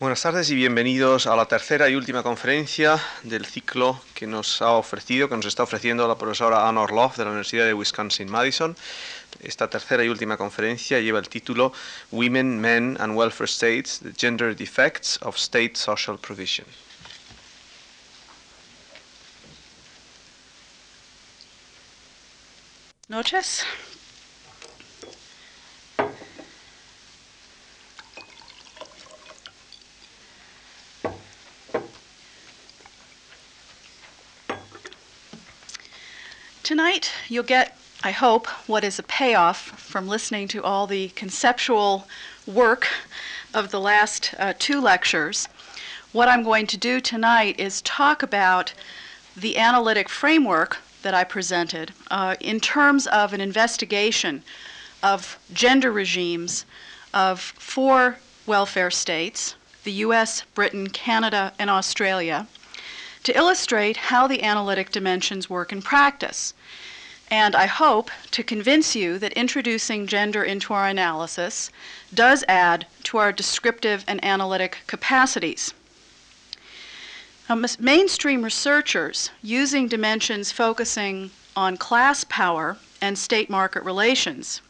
Buenas tardes y bienvenidos a la tercera y última conferencia del ciclo que nos ha ofrecido, que nos está ofreciendo la profesora Anna Orloff de la Universidad de Wisconsin-Madison. Esta tercera y última conferencia lleva el título Women, Men and Welfare States, the Gender Defects of State Social Provision. Noches. Tonight, you'll get, I hope, what is a payoff from listening to all the conceptual work of the last uh, two lectures. What I'm going to do tonight is talk about the analytic framework that I presented uh, in terms of an investigation of gender regimes of four welfare states the US, Britain, Canada, and Australia to illustrate how the analytic dimensions work in practice. And I hope to convince you that introducing gender into our analysis does add to our descriptive and analytic capacities. Um, mainstream researchers using dimensions focusing on class power and state market relations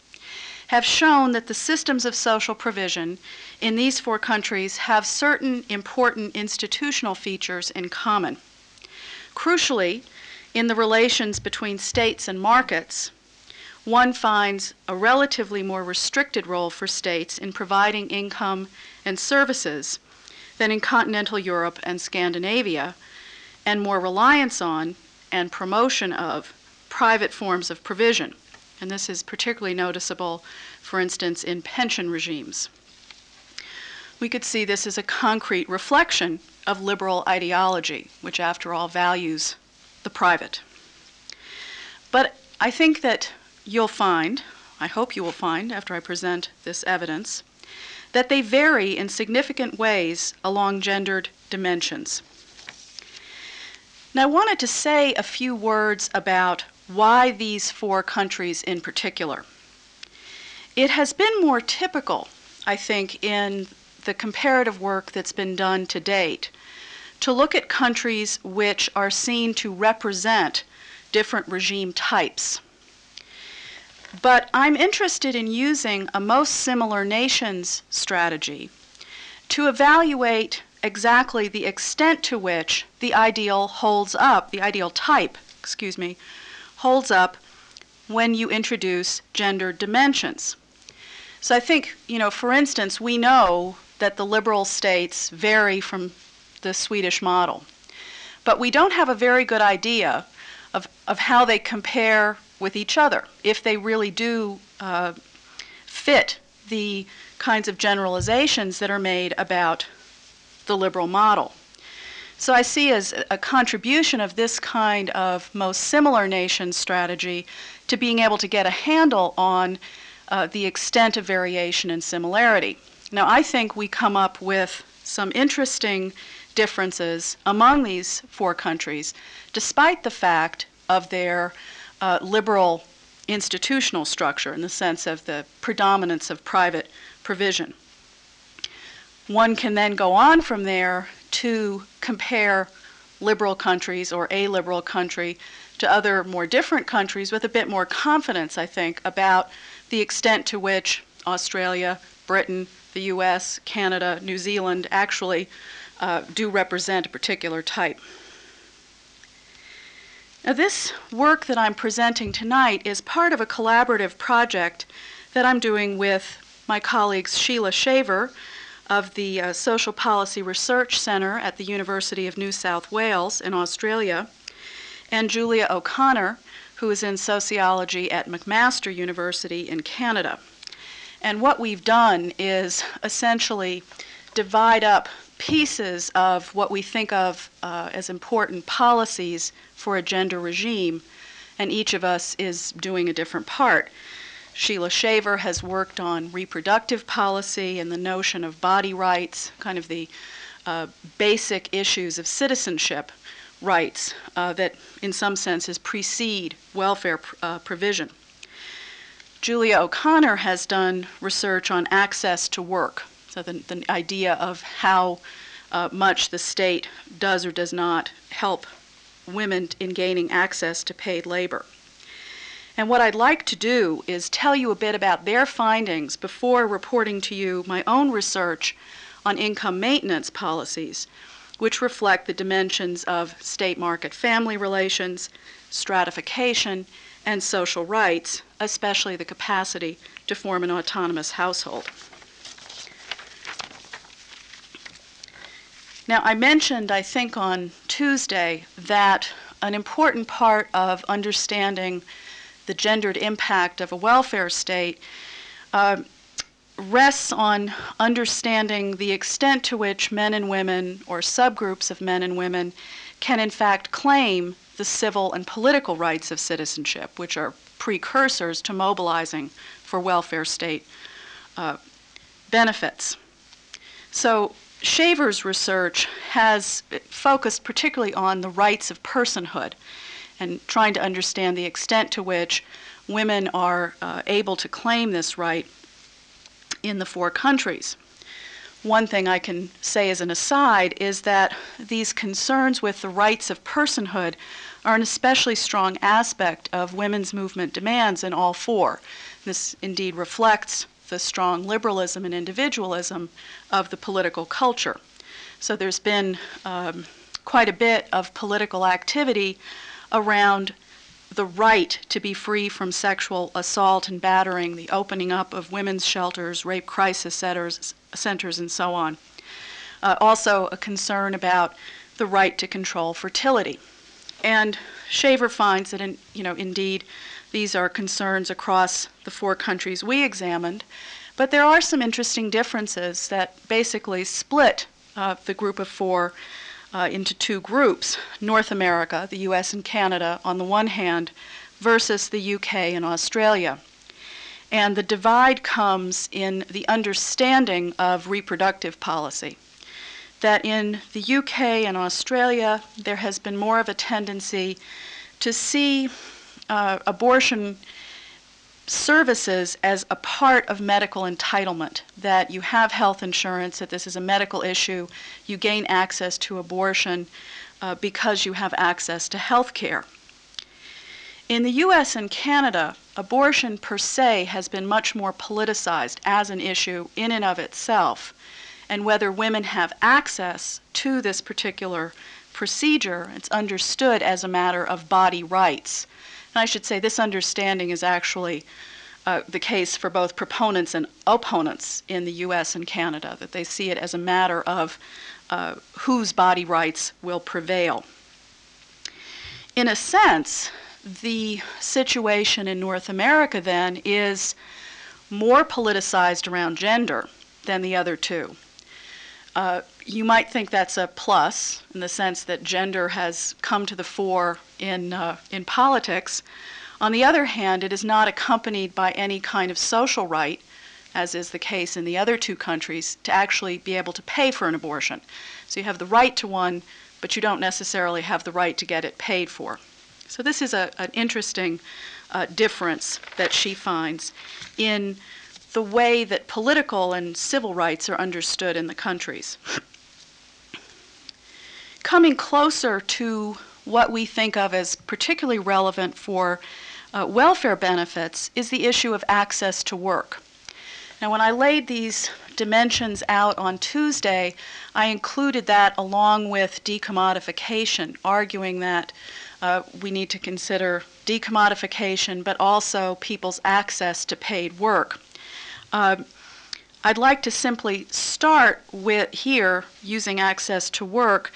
have shown that the systems of social provision in these four countries have certain important institutional features in common. Crucially, in the relations between states and markets, one finds a relatively more restricted role for states in providing income and services than in continental Europe and Scandinavia, and more reliance on and promotion of private forms of provision. And this is particularly noticeable, for instance, in pension regimes. We could see this as a concrete reflection of liberal ideology, which, after all, values the private. But I think that you'll find, I hope you will find after I present this evidence, that they vary in significant ways along gendered dimensions. Now, I wanted to say a few words about why these four countries in particular. It has been more typical, I think, in the comparative work that's been done to date to look at countries which are seen to represent different regime types. But I'm interested in using a most similar nations strategy to evaluate exactly the extent to which the ideal holds up, the ideal type, excuse me, holds up when you introduce gender dimensions. So I think, you know, for instance, we know that the liberal states vary from the Swedish model. But we don't have a very good idea of, of how they compare with each other, if they really do uh, fit the kinds of generalizations that are made about the liberal model. So I see as a contribution of this kind of most similar nation strategy to being able to get a handle on uh, the extent of variation and similarity. Now, I think we come up with some interesting differences among these four countries, despite the fact of their uh, liberal institutional structure in the sense of the predominance of private provision. One can then go on from there to compare liberal countries or a liberal country to other more different countries with a bit more confidence, I think, about the extent to which Australia, Britain, the US, Canada, New Zealand actually uh, do represent a particular type. Now, this work that I'm presenting tonight is part of a collaborative project that I'm doing with my colleagues Sheila Shaver of the uh, Social Policy Research Center at the University of New South Wales in Australia, and Julia O'Connor, who is in sociology at McMaster University in Canada. And what we've done is essentially divide up pieces of what we think of uh, as important policies for a gender regime, and each of us is doing a different part. Sheila Shaver has worked on reproductive policy and the notion of body rights, kind of the uh, basic issues of citizenship rights uh, that, in some senses, precede welfare pr- uh, provision. Julia O'Connor has done research on access to work, So the, the idea of how uh, much the state does or does not help women in gaining access to paid labor. And what I'd like to do is tell you a bit about their findings before reporting to you my own research on income maintenance policies, which reflect the dimensions of state market family relations, stratification, and social rights, especially the capacity to form an autonomous household. Now, I mentioned, I think, on Tuesday that an important part of understanding the gendered impact of a welfare state uh, rests on understanding the extent to which men and women, or subgroups of men and women, can in fact claim the civil and political rights of citizenship, which are precursors to mobilizing for welfare state uh, benefits. So, Shaver's research has focused particularly on the rights of personhood and trying to understand the extent to which women are uh, able to claim this right in the four countries. One thing I can say as an aside is that these concerns with the rights of personhood are an especially strong aspect of women's movement demands in all four. This indeed reflects the strong liberalism and individualism of the political culture. So there's been um, quite a bit of political activity around the right to be free from sexual assault and battering, the opening up of women's shelters, rape crisis centers, centers and so on. Uh, also, a concern about the right to control fertility. And Shaver finds that, in, you know, indeed, these are concerns across the four countries we examined, but there are some interesting differences that basically split uh, the group of four uh, into two groups North America, the US and Canada, on the one hand, versus the UK and Australia. And the divide comes in the understanding of reproductive policy. That in the UK and Australia, there has been more of a tendency to see uh, abortion services as a part of medical entitlement, that you have health insurance, that this is a medical issue, you gain access to abortion uh, because you have access to health care. In the US and Canada, abortion per se has been much more politicized as an issue in and of itself. And whether women have access to this particular procedure, it's understood as a matter of body rights and I should say this understanding is actually uh, the case for both proponents and opponents in the US and Canada, that they see it as a matter of uh, whose body rights will prevail. In a sense, the situation in North America then is more politicized around gender than the other two. Uh, you might think that's a plus in the sense that gender has come to the fore in, uh, in politics. On the other hand, it is not accompanied by any kind of social right, as is the case in the other two countries, to actually be able to pay for an abortion. So you have the right to one, but you don't necessarily have the right to get it paid for. So this is a, an interesting uh, difference that she finds in the way that political and civil rights are understood in the countries. Coming closer to what we think of as particularly relevant for uh, welfare benefits is the issue of access to work. Now, when I laid these dimensions out on Tuesday, I included that along with decommodification, arguing that uh, we need to consider decommodification, but also people's access to paid work. Uh, I'd like to simply start with here, using access to work,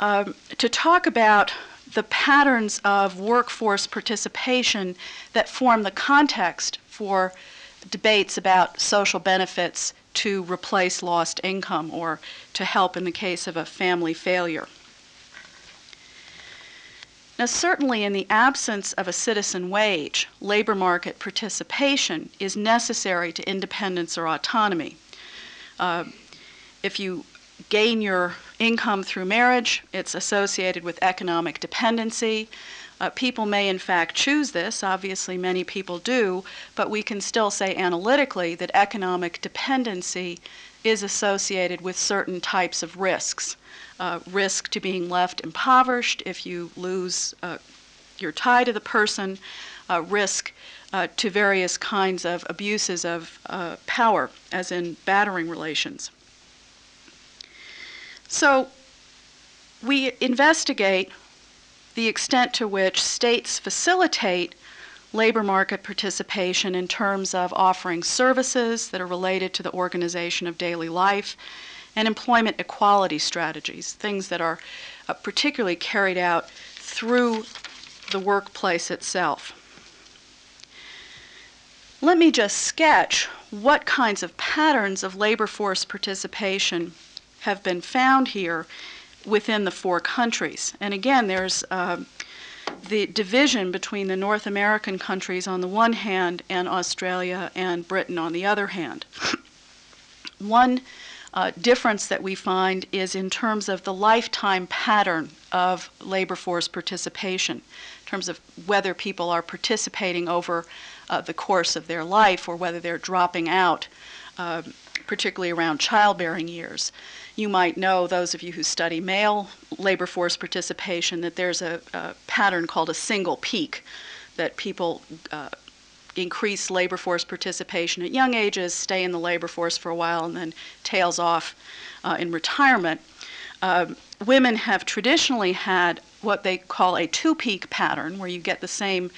um, to talk about the patterns of workforce participation that form the context for debates about social benefits to replace lost income or to help in the case of a family failure. Now, certainly in the absence of a citizen wage, labor market participation is necessary to independence or autonomy. Uh, if you gain your income through marriage, it's associated with economic dependency. Uh, people may, in fact, choose this. Obviously, many people do, but we can still say analytically that economic dependency is associated with certain types of risks. Uh, risk to being left impoverished if you lose uh, your tie to the person, uh, risk uh, to various kinds of abuses of uh, power, as in battering relations. So we investigate the extent to which states facilitate labor market participation in terms of offering services that are related to the organization of daily life and employment equality strategies, things that are uh, particularly carried out through the workplace itself. Let me just sketch what kinds of patterns of labor force participation have been found here within the four countries. And again, there's uh, the division between the North American countries on the one hand and Australia and Britain on the other hand. one uh, difference that we find is in terms of the lifetime pattern of labor force participation, in terms of whether people are participating over uh, the course of their life or whether they're dropping out, uh, particularly around childbearing years. You might know, those of you who study male labor force participation, that there's a, a pattern called a single peak, that people uh, increase labor force participation at young ages, stay in the labor force for a while, and then tails off uh, in retirement. Uh, women have traditionally had what they call a two peak pattern, where you get the same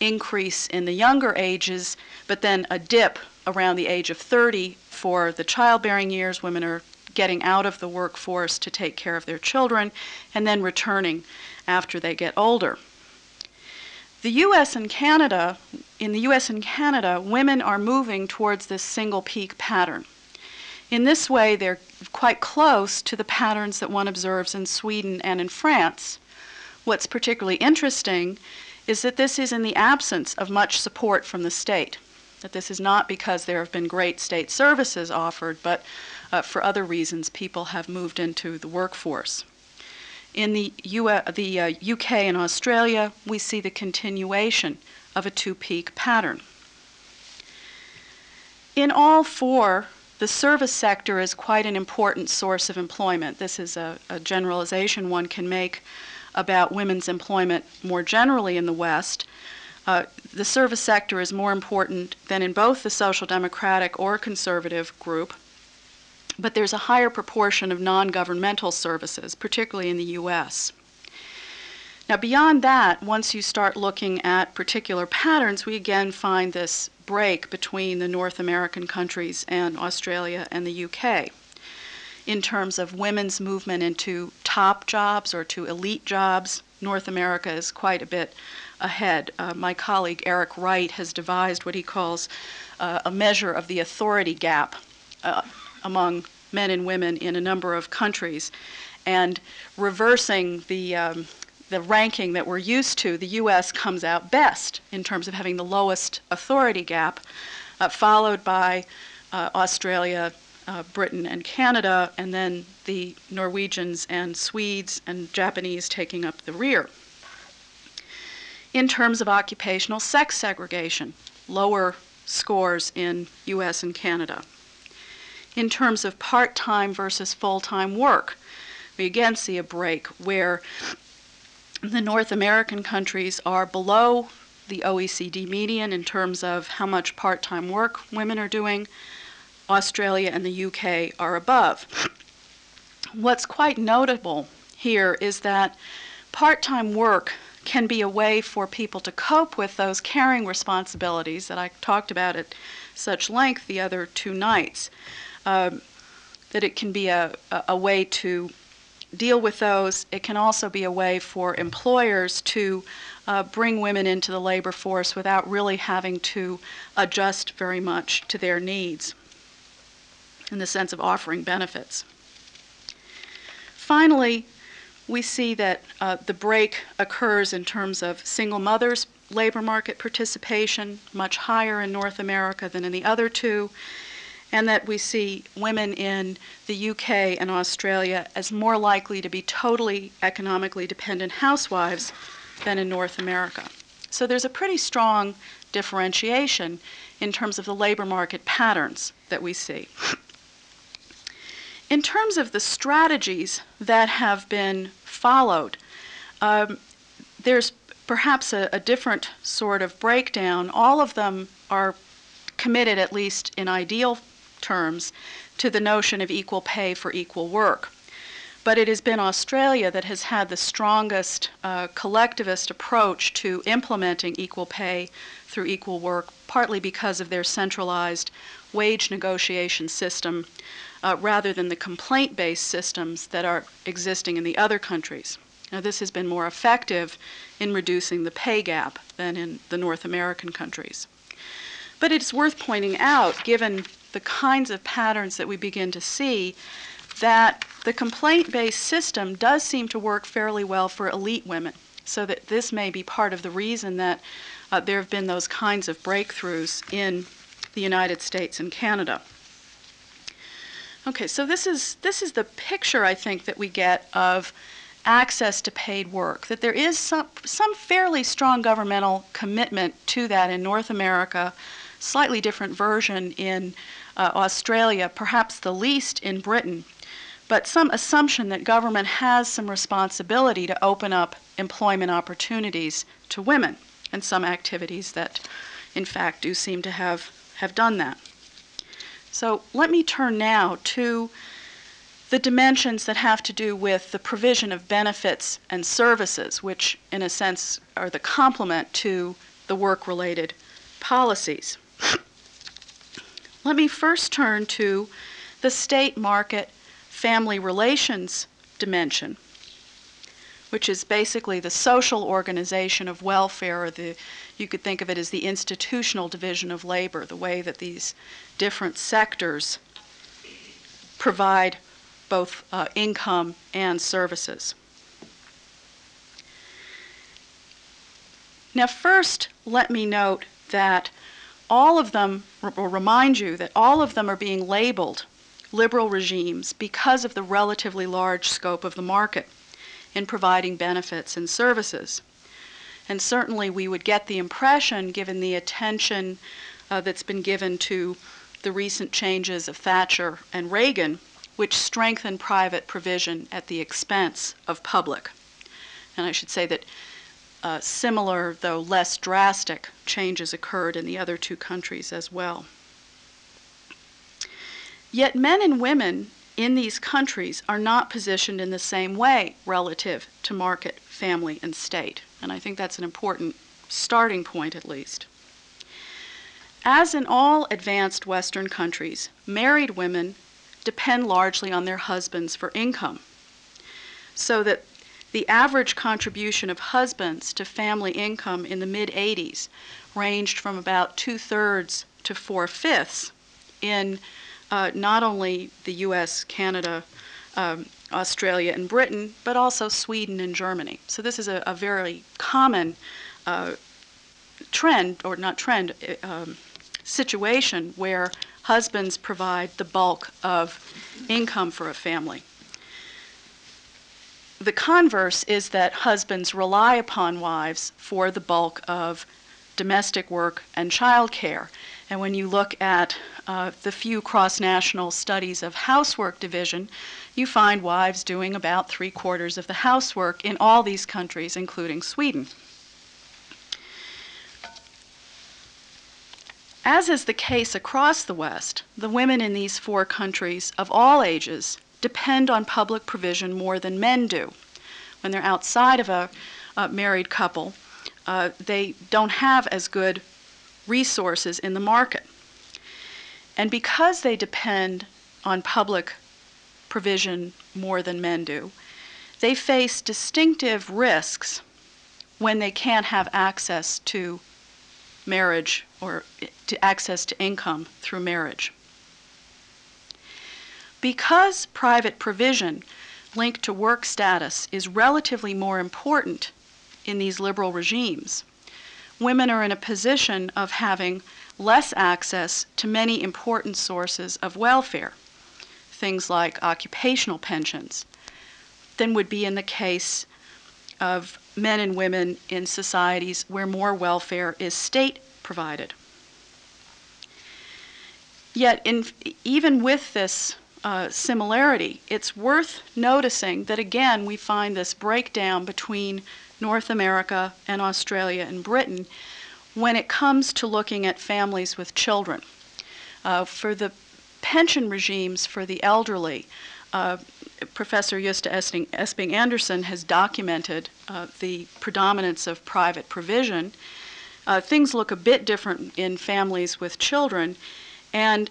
increase in the younger ages, but then a dip around the age of 30 for the childbearing years. Women are getting out of the workforce to take care of their children, and then returning after they get older. The US and Canada, in the US and Canada, women are moving towards this single peak pattern. In this way, they're quite close to the patterns that one observes in Sweden and in France. What's particularly interesting is that this is in the absence of much support from the state. That this is not because there have been great state services offered, but uh, for other reasons, people have moved into the workforce. In the, the uh, UK and Australia, we see the continuation of a two peak pattern. In all four, the service sector is quite an important source of employment. This is a, a generalization one can make about women's employment more generally in the West. Uh, the service sector is more important than in both the social democratic or conservative group but there's a higher proportion of non governmental services, particularly in the US. Now, beyond that, once you start looking at particular patterns, we again find this break between the North American countries and Australia and the UK in terms of women's movement into top jobs or to elite jobs. North America is quite a bit ahead. Uh, my colleague Erik Wright has devised what he calls uh, a measure of the authority gap uh, among men and women in a number of countries. And reversing the, um, the ranking that we're used to, the U.S. comes out best in terms of having the lowest authority gap, uh, followed by uh, Australia, uh, Britain, and Canada, and then the Norwegians and Swedes and Japanese taking up the rear. In terms of occupational sex segregation, lower scores in US and Canada in terms of part time versus full time work. We again see a break where the North American countries are below the OECD median in terms of how much part time work women are doing. Australia and the UK are above. What's quite notable here is that part time work can be a way for people to cope with those caring responsibilities that I talked about at such length the other two nights um, that it can be a, a way to deal with those. It can also be a way for employers to uh, bring women into the labor force without really having to adjust very much to their needs in the sense of offering benefits. Finally, we see that uh, the break occurs in terms of single mothers' labor market participation, much higher in North America than in the other two, and that we see women in the UK and Australia as more likely to be totally economically dependent housewives than in North America. So there's a pretty strong differentiation in terms of the labor market patterns that we see. In terms of the strategies that have been followed, um, there's perhaps a, a different sort of breakdown. All of them are committed, at least in ideal terms, to the notion of equal pay for equal work. But it has been Australia that has had the strongest uh, collectivist approach to implementing equal pay through equal work, partly because of their centralized wage negotiation system uh, rather than the complaint based systems that are existing in the other countries. Now, this has been more effective in reducing the pay gap than in the North American countries. But it's worth pointing out, given the kinds of patterns that we begin to see, that the complaint based system does seem to work fairly well for elite women. So that this may be part of the reason that uh, there have been those kinds of breakthroughs in the United States and Canada. Okay, so this is this is the picture I think that we get of access to paid work. That there is some some fairly strong governmental commitment to that in North America, slightly different version in uh, Australia, perhaps the least in Britain but some assumption that government has some responsibility to open up employment opportunities to women, and some activities that, in fact, do seem to have, have done that. So let me turn now to the dimensions that have to do with the provision of benefits and services, which, in a sense, are the complement to the work related policies. Let me first turn to the state market family relations dimension, which is basically the social organization of welfare, or the, you could think of it as the institutional division of labor, the way that these different sectors provide both uh, income and services. Now, first, let me note that all of them, will remind you that all of them are being labeled liberal regimes because of the relatively large scope of the market in providing benefits and services. And certainly we would get the impression, given the attention uh, that's been given to the recent changes of Thatcher and Reagan, which strengthen private provision at the expense of public. And I should say that uh, similar, though less drastic, changes occurred in the other two countries as well. Yet men and women in these countries are not positioned in the same way relative to market, family, and state. And I think that's an important starting point, at least. As in all advanced Western countries, married women depend largely on their husbands for income. So that the average contribution of husbands to family income in the mid 80s ranged from about two thirds to four fifths in uh, not only the US, Canada, um, Australia, and Britain, but also Sweden and Germany. So this is a, a very common uh, trend, or not trend, uh, um, situation where husbands provide the bulk of income for a family. The converse is that husbands rely upon wives for the bulk of domestic work and child care. And when you look at uh, the few cross national studies of housework division, you find wives doing about three quarters of the housework in all these countries, including Sweden. As is the case across the West, the women in these four countries of all ages depend on public provision more than men do. When they're outside of a, married couple, uh, they don't have as good resources in the market. And because they depend on public provision more than men do, they face distinctive risks when they can't have access to marriage or to access to income through marriage. Because private provision linked to work status is relatively more important in these liberal regimes, women are in a position of having less access to many important sources of welfare, things like occupational pensions, than would be in the case of men and women in societies where more welfare is state provided. Yet, in, even with this uh, similarity, it's worth noticing that again we find this breakdown between North America and Australia and Britain when it comes to looking at families with children. Uh, for the pension regimes for the elderly, uh, Professor Gøsta Esping-Andersen has documented uh, the predominance of private provision. Uh, things look a bit different in families with children, and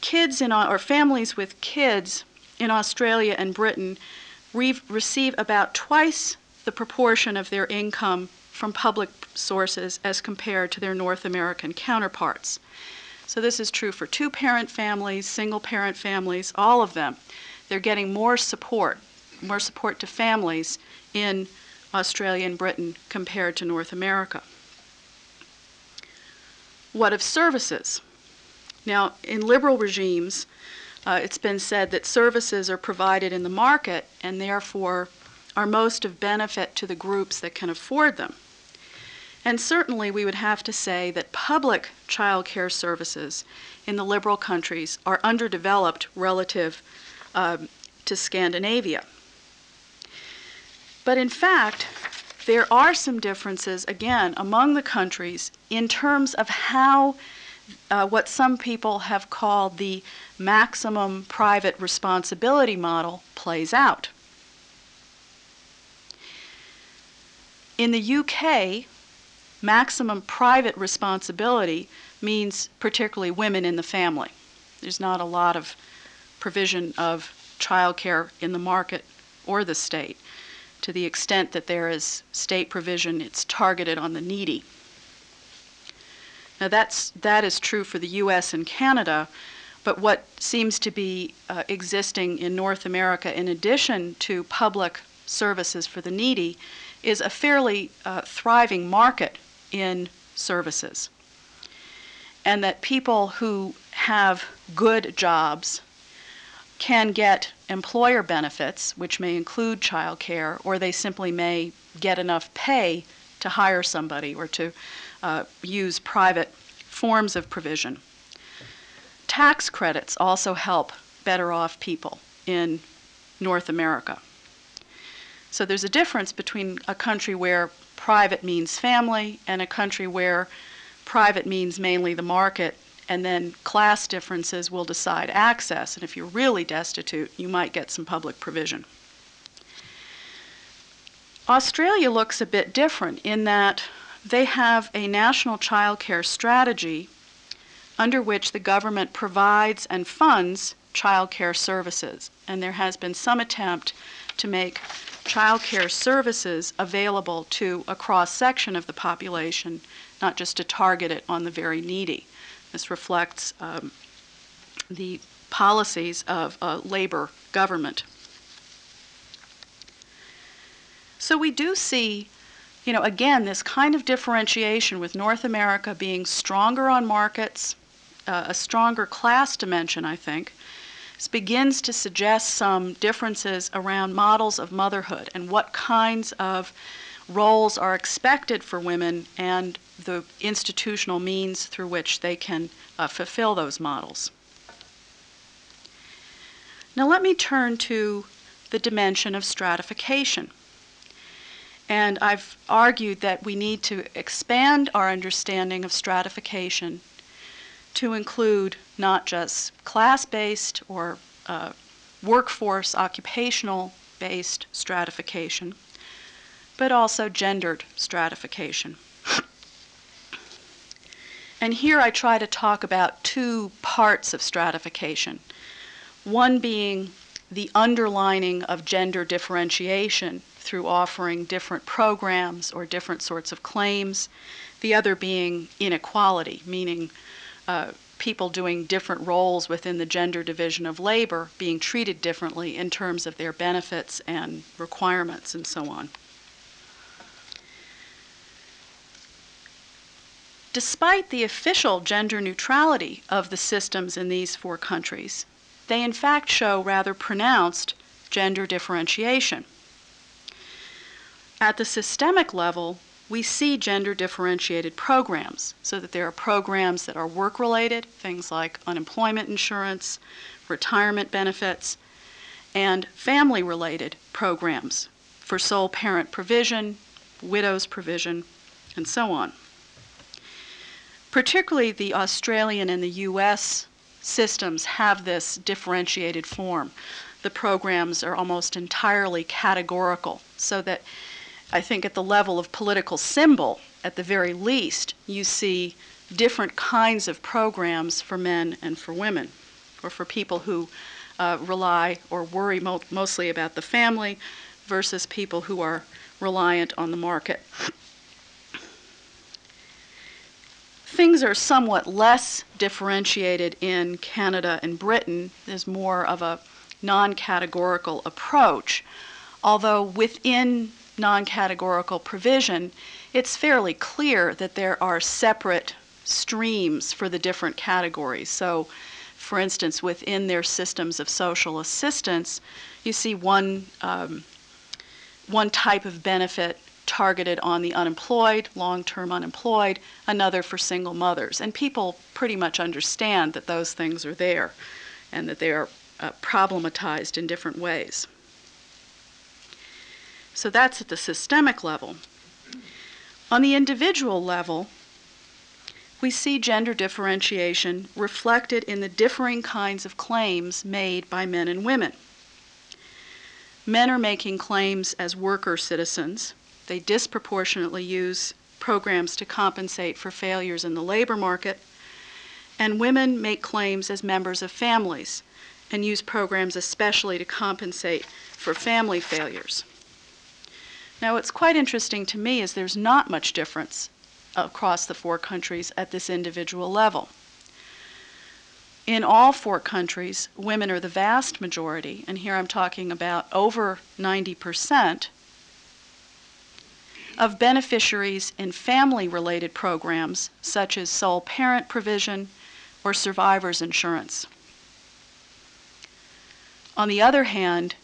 kids in or families with kids in Australia and Britain re- receive about twice the proportion of their income from public sources as compared to their North American counterparts. So this is true for two parent families, single parent families, all of them. They're getting more support, more support to families in Australia and Britain compared to North America. What of services? Now, in liberal regimes, uh, it's been said that services are provided in the market and therefore are most of benefit to the groups that can afford them. And certainly, we would have to say that public child care services in the liberal countries are underdeveloped relative um, to Scandinavia. But in fact, there are some differences, again, among the countries in terms of how uh, what some people have called the maximum private responsibility model plays out. In the UK, maximum private responsibility means particularly women in the family. There's not a lot of provision of childcare in the market or the state. To the extent that there is state provision, it's targeted on the needy. Now that's that is true for the U.S. and Canada, but what seems to be uh, existing in North America, in addition to public services for the needy, is a fairly uh, thriving market in services, and that people who have good jobs can get employer benefits, which may include child care, or they simply may get enough pay to hire somebody or to uh, use private forms of provision. Tax credits also help better off people in North America. So there's a difference between a country where private means family and a country where private means mainly the market and then class differences will decide access. And if you're really destitute, you might get some public provision. Australia looks a bit different in that they have a national child care strategy under which the government provides and funds child care services. And there has been some attempt to make child care services available to a cross section of the population, not just to target it on the very needy. This reflects um, the policies of a labor government. So we do see you know, again, this kind of differentiation with North America being stronger on markets, uh, a stronger class dimension, I think, begins to suggest some differences around models of motherhood and what kinds of roles are expected for women and the institutional means through which they can uh, fulfill those models. Now, let me turn to the dimension of stratification. And I've argued that we need to expand our understanding of stratification to include not just class based or uh, workforce, occupational based stratification, but also gendered stratification. And here I try to talk about two parts of stratification. One being the underlining of gender differentiation through offering different programs or different sorts of claims, the other being inequality, meaning uh, people doing different roles within the gender division of labor being treated differently in terms of their benefits and requirements and so on. Despite the official gender neutrality of the systems in these four countries, they in fact show rather pronounced gender differentiation. At the systemic level, we see gender differentiated programs so that there are programs that are work related, things like unemployment insurance, retirement benefits, and family related programs for sole parent provision, widow's provision, and so on. Particularly the Australian and the US systems have this differentiated form. The programs are almost entirely categorical, so that I think at the level of political symbol, at the very least, you see different kinds of programs for men and for women, or for people who uh, rely or worry mo- mostly about the family versus people who are reliant on the market. Things are somewhat less differentiated in Canada and Britain. There's more of a non categorical approach, although within non categorical provision, it's fairly clear that there are separate streams for the different categories. So, for instance, within their systems of social assistance, you see one, um, one type of benefit targeted on the unemployed, long term unemployed, another for single mothers. And people pretty much understand that those things are there and that they are uh, problematized in different ways. So that's at the systemic level. On the individual level, we see gender differentiation reflected in the differing kinds of claims made by men and women. Men are making claims as worker citizens. They disproportionately use programs to compensate for failures in the labor market. And women make claims as members of families and use programs especially to compensate for family failures. Now, what's quite interesting to me is there's not much difference across the four countries at this individual level. In all four countries, women are the vast majority, and here I'm talking about over 90% of beneficiaries in family related programs such as sole parent provision or survivor's insurance. On the other hand,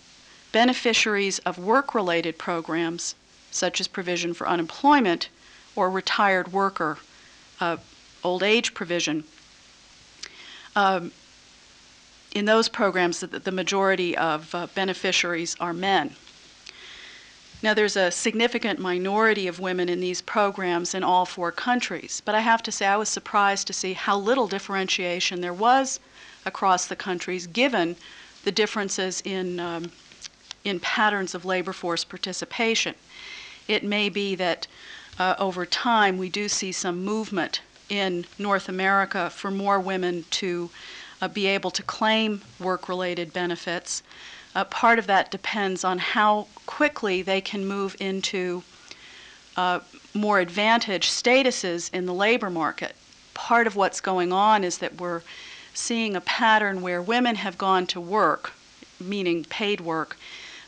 beneficiaries of work related programs, such as provision for unemployment or retired worker uh, old age provision, um, in those programs, the, the majority of uh, beneficiaries are men. Now, there's a significant minority of women in these programs in all four countries, but I have to say I was surprised to see how little differentiation there was across the countries given the differences in um, in patterns of labor force participation. It may be that uh, over time we do see some movement in North America for more women to uh, be able to claim work related benefits. Uh, part of that depends on how quickly they can move into uh, more advantaged statuses in the labor market. Part of what's going on is that we're seeing a pattern where women have gone to work, meaning paid work,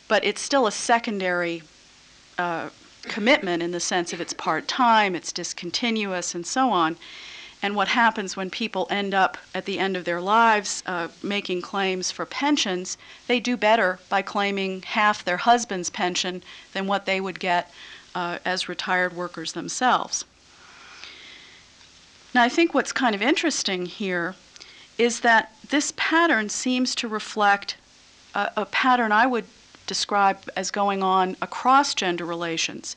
but it's still a secondary uh, commitment in the sense of it's part time, it's discontinuous, and so on. And what happens when people end up at the end of their lives uh, making claims for pensions, they do better by claiming half their husband's pension than what they would get uh, as retired workers themselves. Now, I think what's kind of interesting here is that this pattern seems to reflect a, a pattern I would describe as going on across gender relations,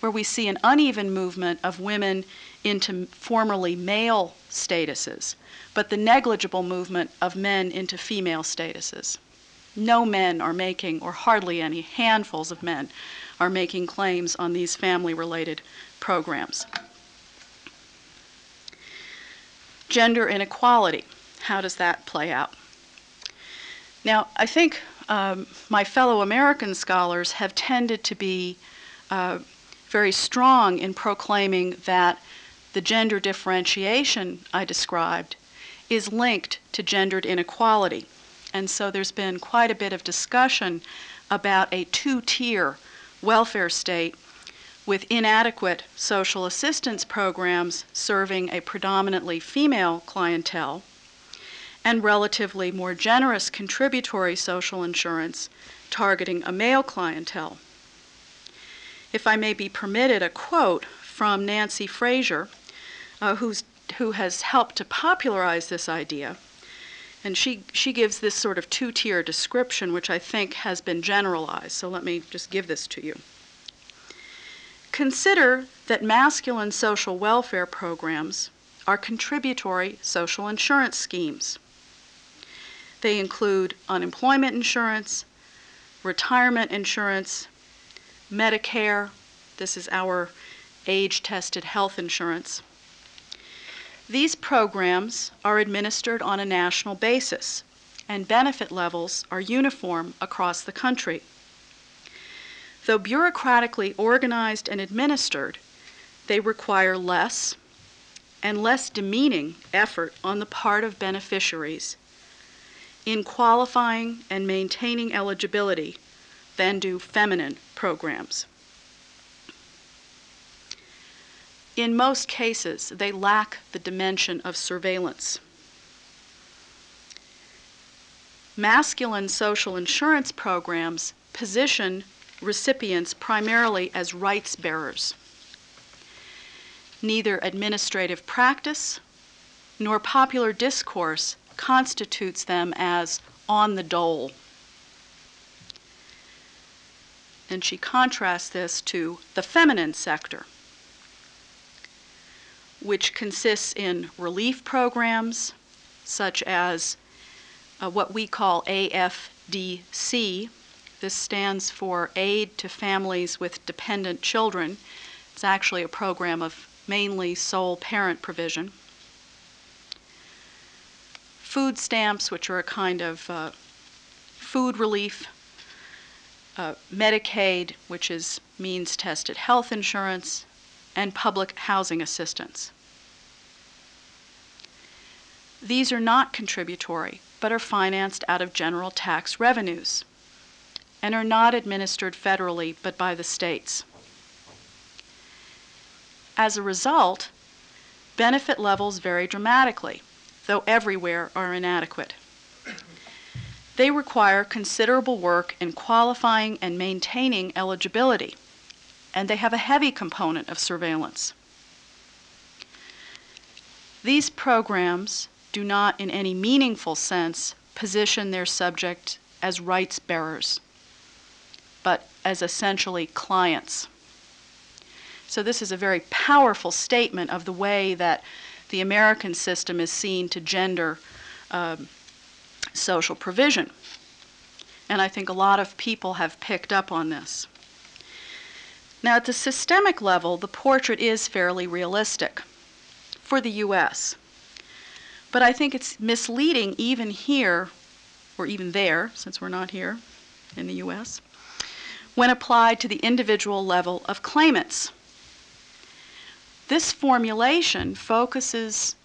where we see an uneven movement of women into formerly male statuses, but the negligible movement of men into female statuses. No men are making, or hardly any, handfuls of men are making claims on these family related programs. Gender inequality, how does that play out? Now, I think um, my fellow American scholars have tended to be uh, very strong in proclaiming that the gender differentiation I described is linked to gendered inequality. And so there's been quite a bit of discussion about a two tier welfare state with inadequate social assistance programs serving a predominantly female clientele and relatively more generous contributory social insurance targeting a male clientele. if I may be permitted a quote from Nancy Fraser, uh, who's, who has helped to popularize this idea. And she, she gives this sort of two tier description, which I think has been generalized. So let me just give this to you. Consider that masculine social welfare programs are contributory social insurance schemes. They include unemployment insurance, retirement insurance, Medicare, this is our age tested health insurance. These programs are administered on a national basis, and benefit levels are uniform across the country. Though bureaucratically organized and administered, they require less and less demeaning effort on the part of beneficiaries in qualifying and maintaining eligibility than do feminine programs. In most cases, they lack the dimension of surveillance. Masculine social insurance programs position recipients primarily as rights bearers. Neither administrative practice nor popular discourse constitutes them as on the dole. And she contrasts this to the feminine sector, which consists in relief programs such as uh, what we call AFDC. This stands for Aid to Families with Dependent Children. It's actually a program of mainly sole parent provision food stamps, which are a kind of uh, food relief, uh, Medicaid, which is means tested health insurance, and public housing assistance. These are not contributory, but are financed out of general tax revenues and are not administered federally but by the states. As a result, benefit levels vary dramatically though everywhere are inadequate. They require considerable work in qualifying and maintaining eligibility, and they have a heavy component of surveillance. These programs do not, in any meaningful sense, position their subject as rights bearers, but as essentially clients. So, this is a very powerful statement of the way that the American system is seen to gender um, social provision. And I think a lot of people have picked up on this. Now, at the systemic level, the portrait is fairly realistic for the U.S. But I think it's misleading even here, or even there, since we're not here in the U.S., when applied to the individual level of claimants. This formulation focuses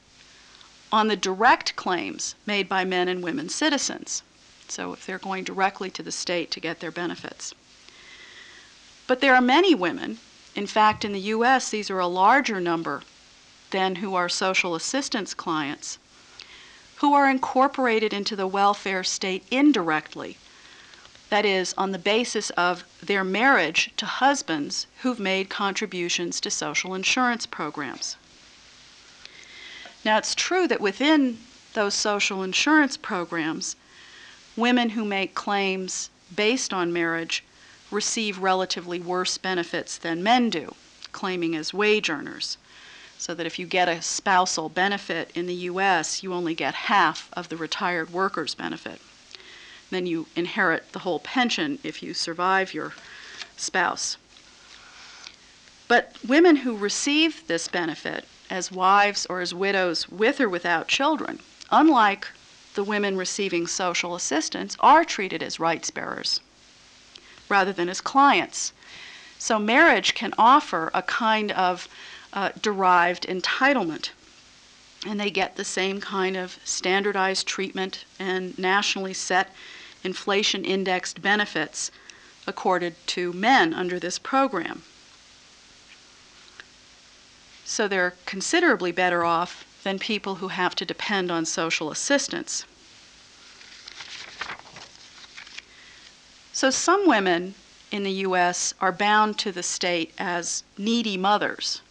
on the direct claims made by men and women citizens. So if they're going directly to the state to get their benefits. But there are many women, in fact, in the U.S., these are a larger number than who are social assistance clients, who are incorporated into the welfare state indirectly that is, on the basis of their marriage to husbands who've made contributions to social insurance programs. Now, it's true that within those social insurance programs, women who make claims based on marriage receive relatively worse benefits than men do, claiming as wage earners. So that if you get a spousal benefit in the U.S., you only get half of the retired worker's benefit. Then you inherit the whole pension if you survive your spouse. But women who receive this benefit as wives or as widows with or without children, unlike the women receiving social assistance, are treated as rights bearers rather than as clients. So marriage can offer a kind of uh, derived entitlement. And they get the same kind of standardized treatment and nationally set inflation indexed benefits accorded to men under this program. So they're considerably better off than people who have to depend on social assistance. So some women in the U.S. are bound to the state as needy mothers.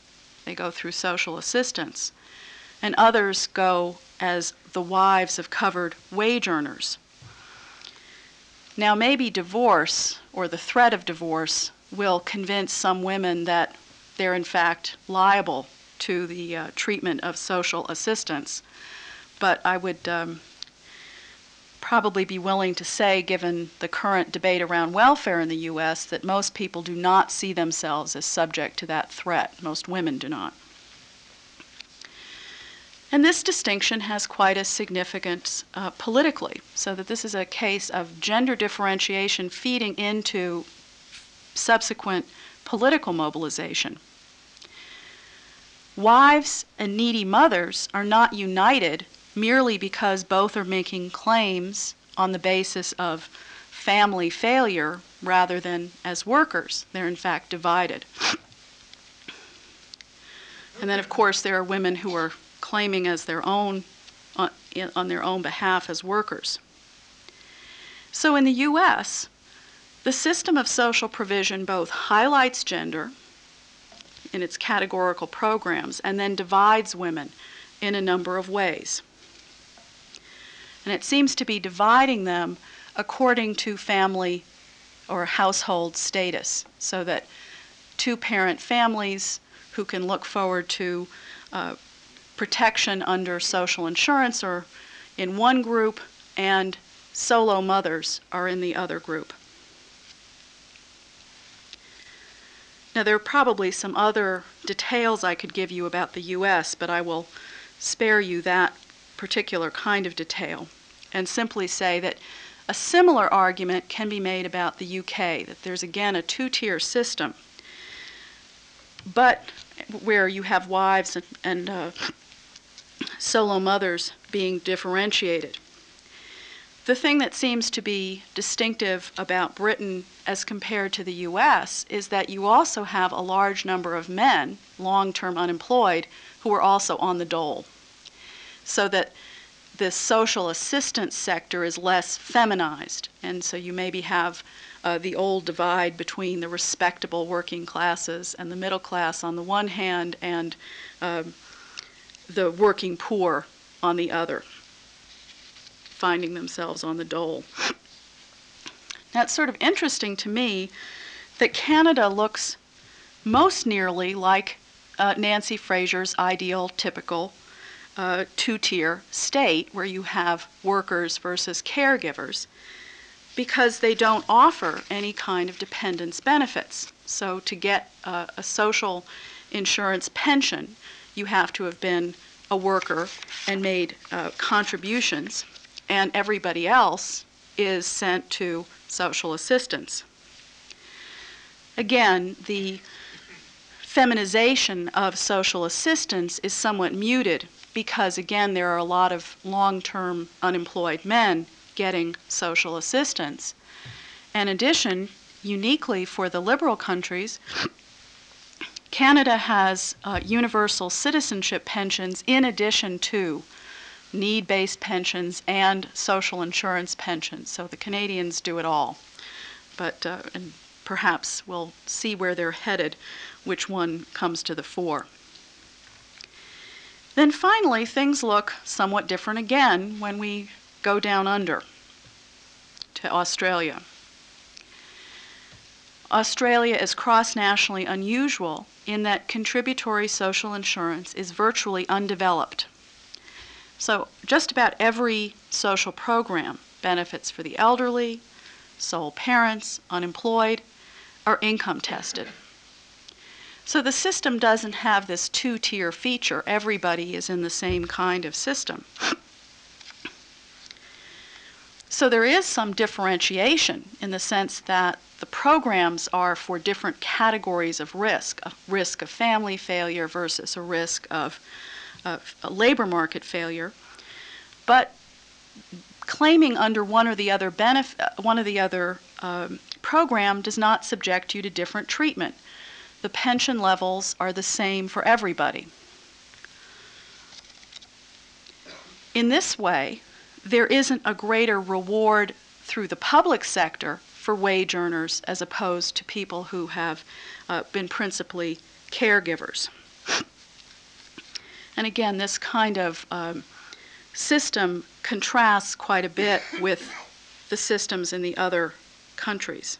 They go through social assistance. And others go as the wives of covered wage earners. Now, maybe divorce or the threat of divorce will convince some women that they're in fact liable to the uh, treatment of social assistance. But I would um, probably be willing to say, given the current debate around welfare in the U.S., that most people do not see themselves as subject to that threat. Most women do not. And this distinction has quite a significance uh, politically, so that this is a case of gender differentiation feeding into subsequent political mobilization. Wives and needy mothers are not united merely because both are making claims on the basis of family failure rather than as workers. They're in fact divided. And then, of course, there are women who are claiming as their own on, on their own behalf as workers. So in the US, the system of social provision both highlights gender in its categorical programs and then divides women in a number of ways. And it seems to be dividing them according to family or household status, so that two parent families who can look forward to uh, protection under social insurance are in one group, and solo mothers are in the other group. Now, there are probably some other details I could give you about the U.S., but I will spare you that particular kind of detail and simply say that a similar argument can be made about the UK, that there's again a two tier system, but where you have wives and, and uh, solo mothers being differentiated. The thing that seems to be distinctive about Britain as compared to the US is that you also have a large number of men, long term unemployed, who are also on the dole. So that the social assistance sector is less feminized. And so you maybe have uh, the old divide between the respectable working classes and the middle class on the one hand, and um, the working poor on the other, finding themselves on the dole. It's sort of interesting to me that Canada looks most nearly like uh, Nancy Fraser's ideal, typical uh, two tier state where you have workers versus caregivers because they don't offer any kind of dependence benefits. So, to get uh, a social insurance pension, you have to have been a worker and made uh, contributions, and everybody else is sent to social assistance. Again, the feminization of social assistance is somewhat muted because, again, there are a lot of long term unemployed men getting social assistance. In addition, uniquely for the liberal countries, Canada has uh, universal citizenship pensions in addition to need based pensions and social insurance pensions. So the Canadians do it all. But uh, and perhaps we'll see where they're headed, which one comes to the fore. Then finally, things look somewhat different again when we go down under to Australia. Australia is cross nationally unusual in that contributory social insurance is virtually undeveloped. So, just about every social program, benefits for the elderly, sole parents, unemployed, are income tested. So, the system doesn't have this two tier feature. Everybody is in the same kind of system. So, there is some differentiation in the sense that the programs are for different categories of risk a risk of family failure versus a risk of, of a labor market failure. But claiming under one or the other benefit, one or the other um, program does not subject you to different treatment. The pension levels are the same for everybody. In this way, there isn't a greater reward through the public sector for wage earners as opposed to people who have uh, been principally caregivers. And again, this kind of um, system contrasts quite a bit with the systems in the other countries.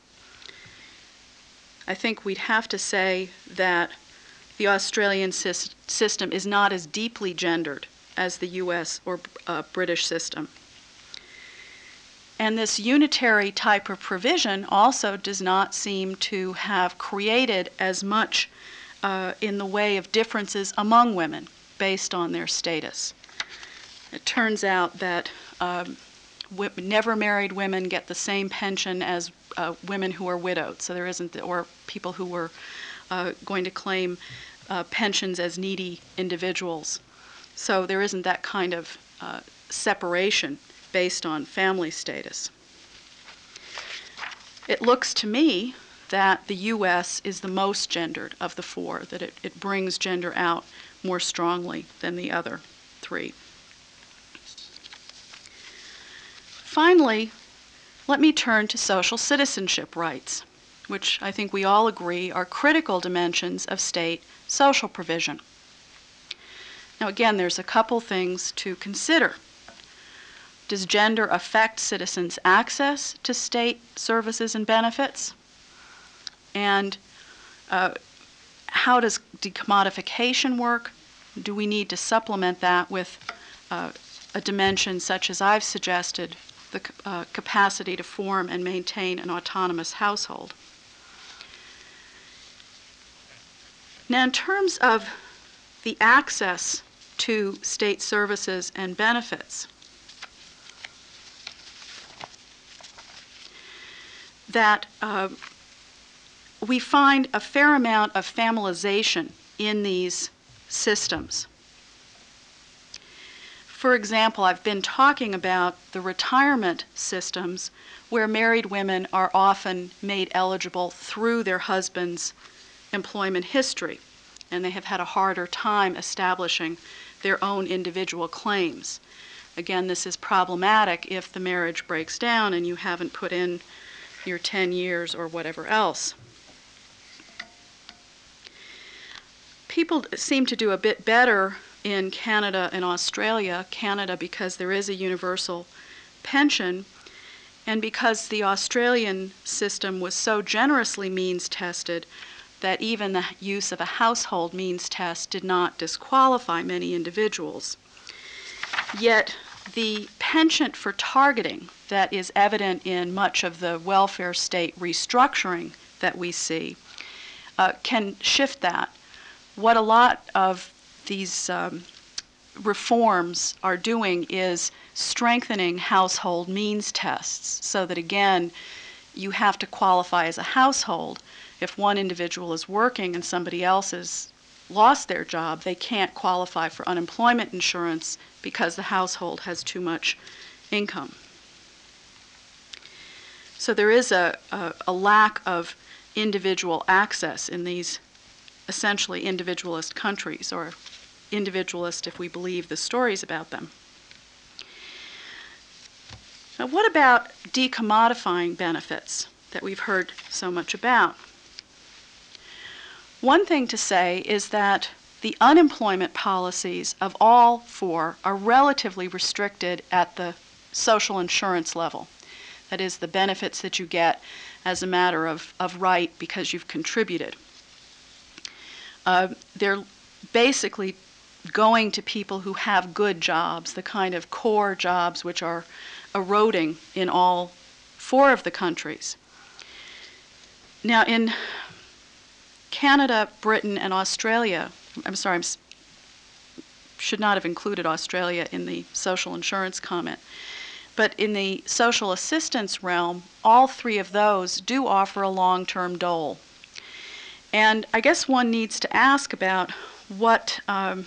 I think we'd have to say that the Australian sys- system is not as deeply gendered as the US or uh, British system. And this unitary type of provision also does not seem to have created as much uh, in the way of differences among women based on their status. It turns out that um, never married women get the same pension as uh, women who are widowed. So there isn't, the, or people who were uh, going to claim uh, pensions as needy individuals. So there isn't that kind of uh, separation based on family status. It looks to me that the U.S. is the most gendered of the four, that it, it brings gender out more strongly than the other three. Finally, let me turn to social citizenship rights, which I think we all agree are critical dimensions of state social provision. Now, again, there's a couple things to consider. Does gender affect citizens' access to state services and benefits? And uh, how does decommodification work? Do we need to supplement that with uh, a dimension such as I've suggested the uh, capacity to form and maintain an autonomous household. Now, in terms of the access to state services and benefits, that uh, we find a fair amount of familization in these systems. For example, I've been talking about the retirement systems where married women are often made eligible through their husband's employment history, and they have had a harder time establishing their own individual claims. Again, this is problematic if the marriage breaks down and you haven't put in your 10 years or whatever else. People seem to do a bit better in Canada and Australia. Canada, because there is a universal pension, and because the Australian system was so generously means tested that even the use of a household means test did not disqualify many individuals. Yet, the penchant for targeting that is evident in much of the welfare state restructuring that we see uh, can shift that. What a lot of these um, reforms are doing is strengthening household means tests so that again you have to qualify as a household if one individual is working and somebody else has lost their job they can't qualify for unemployment insurance because the household has too much income so there is a, a, a lack of individual access in these essentially individualist countries or individualist if we believe the stories about them. Now, what about decommodifying benefits that we've heard so much about? One thing to say is that the unemployment policies of all four are relatively restricted at the social insurance level. That is, the benefits that you get as a matter of, of right because you've contributed. Uh, they're basically going to people who have good jobs, the kind of core jobs which are eroding in all four of the countries. Now, in Canada, Britain, and Australia, I'm sorry, I should not have included Australia in the social insurance comment. But in the social assistance realm, all three of those do offer a long term dole. And I guess one needs to ask about what um,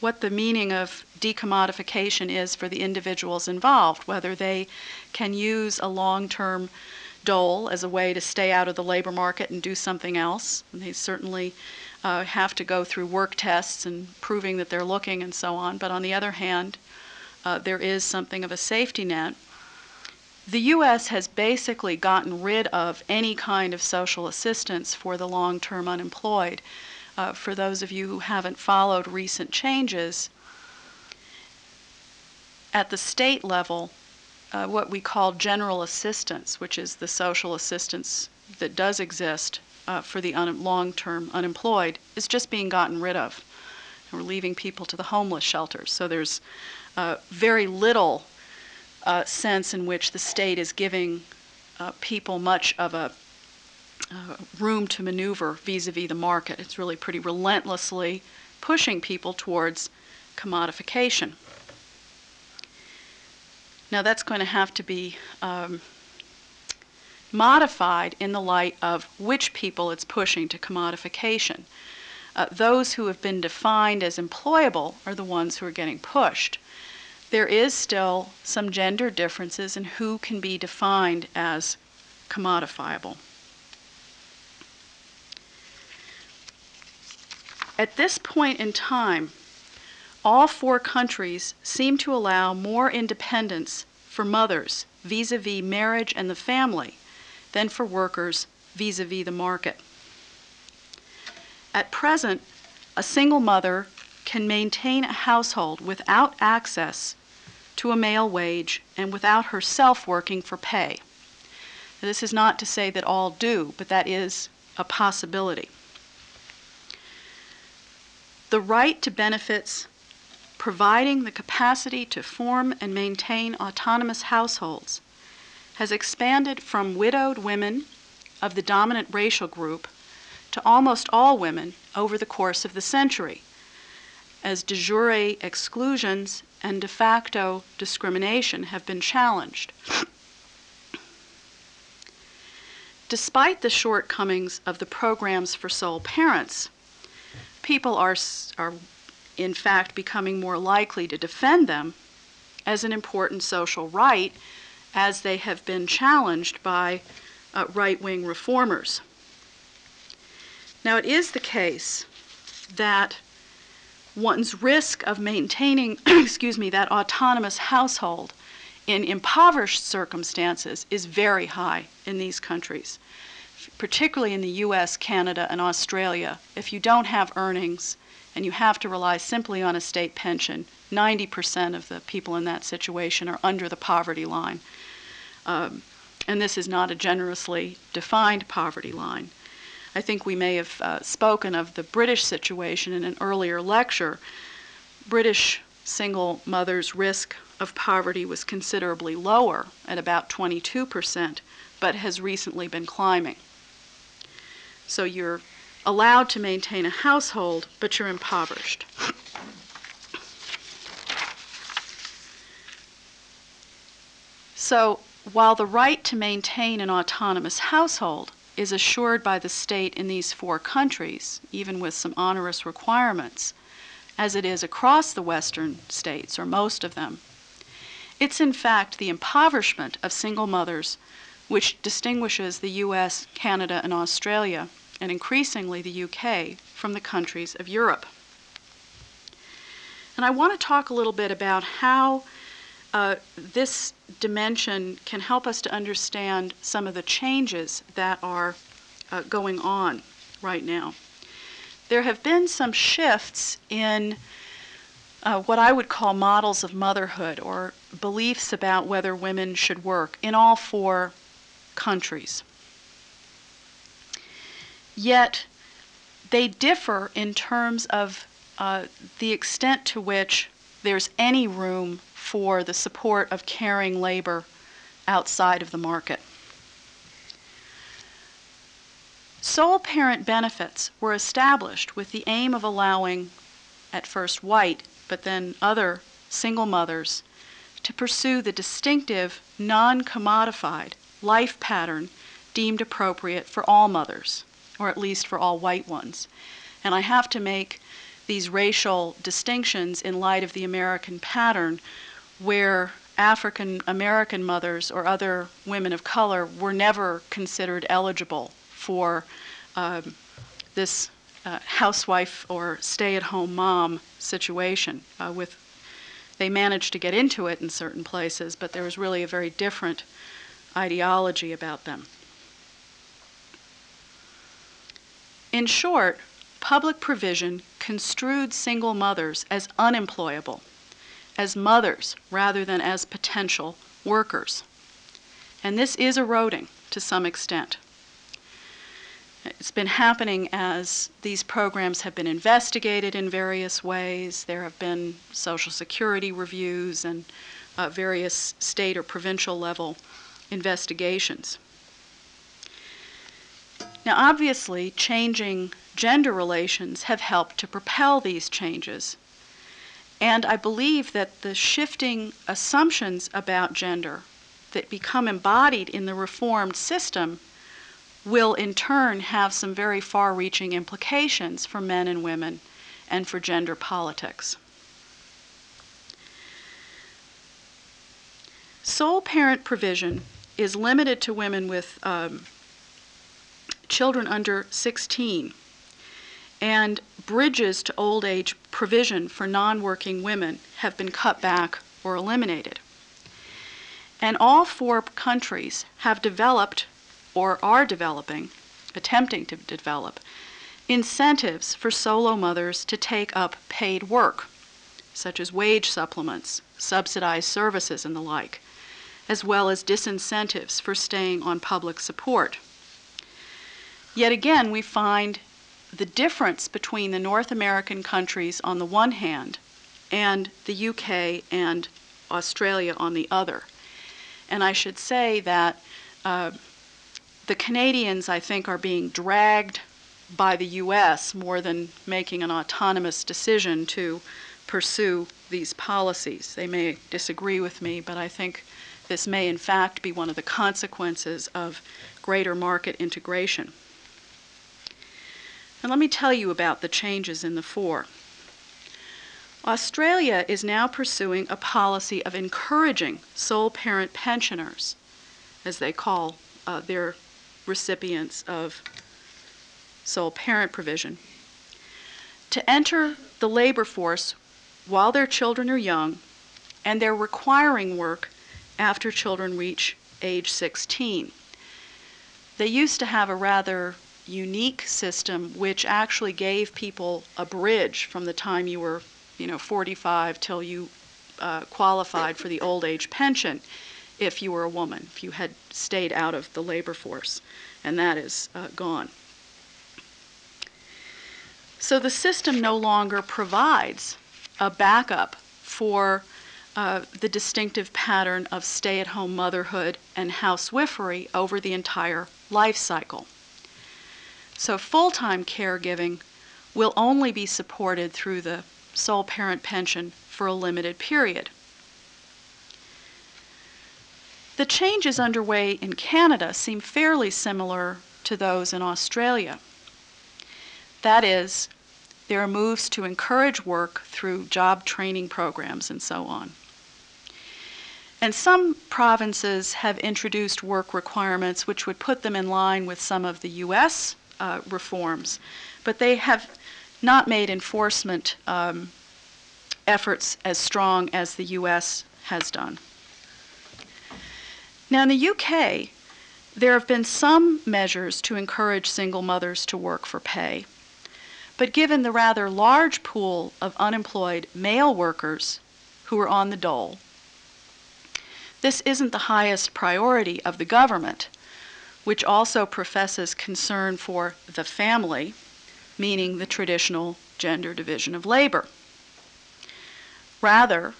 what the meaning of decommodification is for the individuals involved, whether they can use a long term dole as a way to stay out of the labor market and do something else. And they certainly uh, have to go through work tests and proving that they're looking and so on. But on the other hand, uh, there is something of a safety net. the U.S. has basically gotten rid of any kind of social assistance for the long term unemployed. Uh, for those of you who haven't followed recent changes, at the state level, uh, what we call general assistance, which is the social assistance that does exist uh, for the un- long term unemployed, is just being gotten rid of. And we're leaving people to the homeless shelters. So there's uh, very little uh, sense in which the state is giving uh, people much of a uh, room to maneuver vis a vis the market. It's really pretty relentlessly pushing people towards commodification. Now, that's going to have to be um, modified in the light of which people it's pushing to commodification. Uh, those who have been defined as employable are the ones who are getting pushed. There is still some gender differences in who can be defined as commodifiable. At this point in time, all four countries seem to allow more independence for mothers vis a vis marriage and the family than for workers vis a vis the market. At present, a single mother can maintain a household without access to a male wage and without herself working for pay. Now, this is not to say that all do, but that is a possibility. The right to benefits providing the capacity to form and maintain autonomous households has expanded from widowed women of the dominant racial group to almost all women over the course of the century, as de jure exclusions and de facto discrimination have been challenged. Despite the shortcomings of the programs for sole parents, people are, are in fact becoming more likely to defend them as an important social right as they have been challenged by uh, right wing reformers. Now, it is the case that one's risk of maintaining, excuse me, that autonomous household in impoverished circumstances is very high in these countries, particularly in the US, Canada, and Australia. If you don't have earnings, and you have to rely simply on a state pension, 90% of the people in that situation are under the poverty line. Um, and this is not a generously defined poverty line. I think we may have uh, spoken of the British situation in an earlier lecture. British single mothers' risk of poverty was considerably lower at about 22%, but has recently been climbing. So you're allowed to maintain a household, but you're impoverished. So, while the right to maintain an autonomous household is assured by the state in these four countries, even with some onerous requirements, as it is across the Western states, or most of them, it's in fact the impoverishment of single mothers which distinguishes the US, Canada, and Australia and increasingly the UK, from the countries of Europe. And I want to talk a little bit about how uh, this dimension can help us to understand some of the changes that are uh, going on right now. There have been some shifts in uh, what I would call models of motherhood or beliefs about whether women should work in all four countries. Yet they differ in terms of uh, the extent to which there's any room for the support of caring labor outside of the market. Sole parent benefits were established with the aim of allowing, at first white, but then other single mothers, to pursue the distinctive, non commodified life pattern deemed appropriate for all mothers or at least for all white ones. And I have to make these racial distinctions in light of the American pattern where African American mothers or other women of color were never considered eligible for um, this uh, housewife or stay at home mom situation uh, with They managed to get into it in certain places, but there was really a very different ideology about them. In short, public provision construed single mothers as unemployable, as mothers rather than as potential workers. And this is eroding to some extent. It's been happening as these programs have been investigated in various ways. There have been Social Security reviews and uh, various state or provincial level investigations. Now, obviously, changing gender relations have helped to propel these changes. And I believe that the shifting assumptions about gender that become embodied in the reformed system will in turn have some very far reaching implications for men and women and for gender politics. Sole parent provision is limited to women with um, children under 16 and bridges to old age provision for non working women have been cut back or eliminated. And all four countries have developed or are developing, attempting to develop, incentives for solo mothers to take up paid work, such as wage supplements, subsidized services, and the like, as well as disincentives for staying on public support. Yet again, we find the difference between the North American countries on the one hand and the UK and Australia on the other. And I should say that uh, the Canadians, I think, are being dragged by the U.S. more than making an autonomous decision to pursue these policies. They may disagree with me, but I think this may in fact be one of the consequences of greater market integration. And let me tell you about the changes in the four. Australia is now pursuing a policy of encouraging sole parent pensioners, as they call uh, their recipients of sole parent provision, to enter the labor force while their children are young and they're requiring work after children reach age 16. They used to have a rather unique system which actually gave people a bridge from the time you were, you know, 45 till you uh, qualified for the old age pension if you were a woman, if you had stayed out of the labor force, and that is uh, gone. So the system no longer provides a backup for uh, the distinctive pattern of stay at home motherhood and housewifery over the entire life cycle. So full time caregiving will only be supported through the sole parent pension for a limited period. The changes underway in Canada seem fairly similar to those in Australia. That is, there are moves to encourage work through job training programs and so on. And some provinces have introduced work requirements which would put them in line with some of the U.S. Uh, reforms, but they have not made enforcement um, efforts as strong as the U.S. has done. Now, in the UK, there have been some measures to encourage single mothers to work for pay. But given the rather large pool of unemployed male workers who are on the dole, this isn't the highest priority of the government, which also professes concern for the family, meaning the traditional gender division of labor. Rather,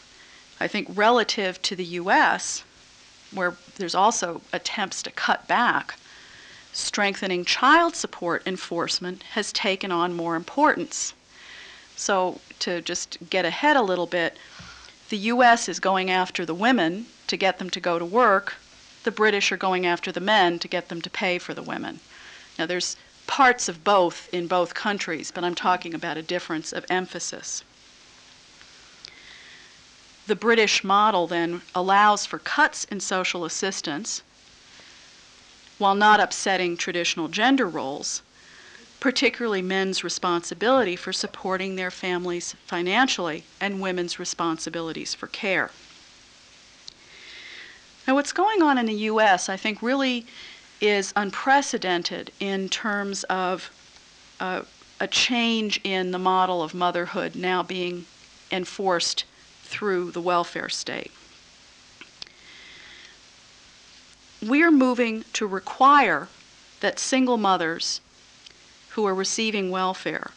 I think relative to the US, where there's also attempts to cut back, strengthening child support enforcement has taken on more importance. So, to just get ahead a little bit, the US is going after the women to get them to go to work, the British are going after the men to get them to pay for the women. Now, there's parts of both in both countries, but I'm talking about a difference of emphasis. The British model then allows for cuts in social assistance while not upsetting traditional gender roles, particularly men's responsibility for supporting their families financially and women's responsibilities for care. Now, what's going on in the U.S., I think, really is unprecedented in terms of uh, a change in the model of motherhood now being enforced through the welfare state. We are moving to require that single mothers who are receiving welfare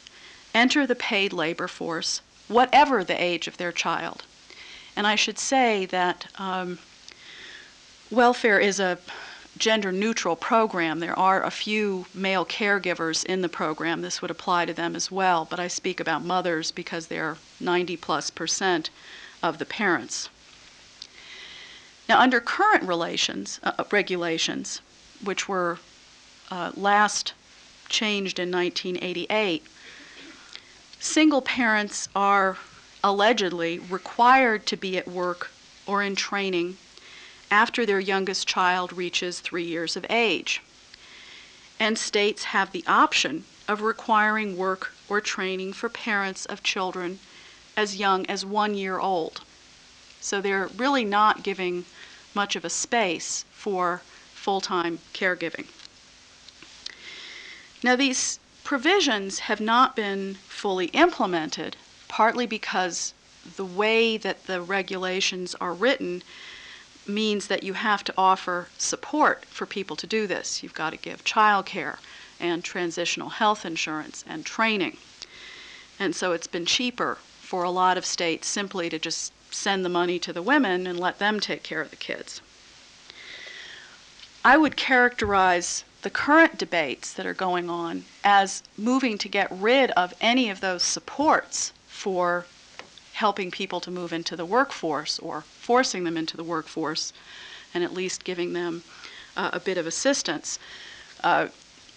enter the paid labor force, whatever the age of their child. And I should say that um, welfare is a gender neutral program. There are a few male caregivers in the program. This would apply to them as well, but I speak about mothers because they're 90 plus percent of the parents. Now, under current relations, uh, regulations, which were uh, last changed in 1988, single parents are allegedly required to be at work or in training after their youngest child reaches three years of age. And states have the option of requiring work or training for parents of children as young as one year old. So they're really not giving much of a space for full time caregiving. Now, these provisions have not been fully implemented, partly because the way that the regulations are written means that you have to offer support for people to do this. You've got to give child care and transitional health insurance and training. And so it's been cheaper for a lot of states simply to just send the money to the women and let them take care of the kids. I would characterize the current debates that are going on as moving to get rid of any of those supports for helping people to move into the workforce or forcing them into the workforce and at least giving them uh, a bit of assistance. Uh,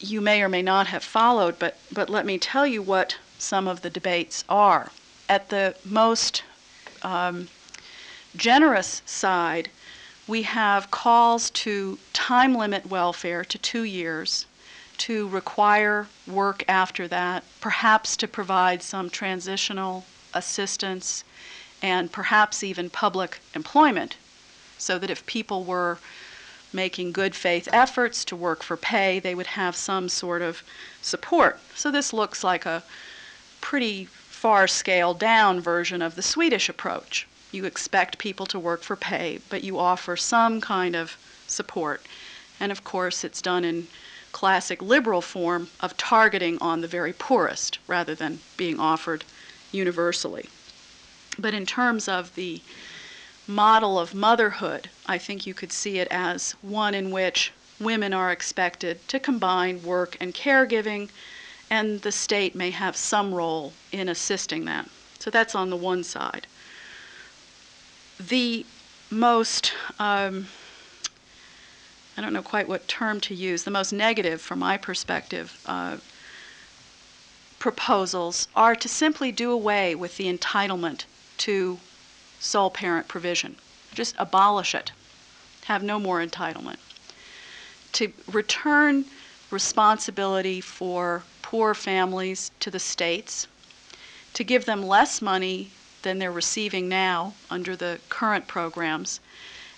you may or may not have followed, but, but let me tell you what some of the debates are. At the most um, generous side, we have calls to time limit welfare to two years, to require work after that, perhaps to provide some transitional assistance, and perhaps even public employment, so that if people were making good faith efforts to work for pay, they would have some sort of support. So this looks like a pretty far scaled down version of the Swedish approach. You expect people to work for pay, but you offer some kind of support. And of course, it's done in classic liberal form of targeting on the very poorest rather than being offered universally. But in terms of the model of motherhood, I think you could see it as one in which women are expected to combine work and caregiving, and the state may have some role in assisting that. So that's on the one side. The most, um, I don't know quite what term to use, the most negative from my perspective uh, proposals are to simply do away with the entitlement to sole parent provision. Just abolish it. Have no more entitlement. To return responsibility for poor families to the states, to give them less money than they're receiving now under the current programs,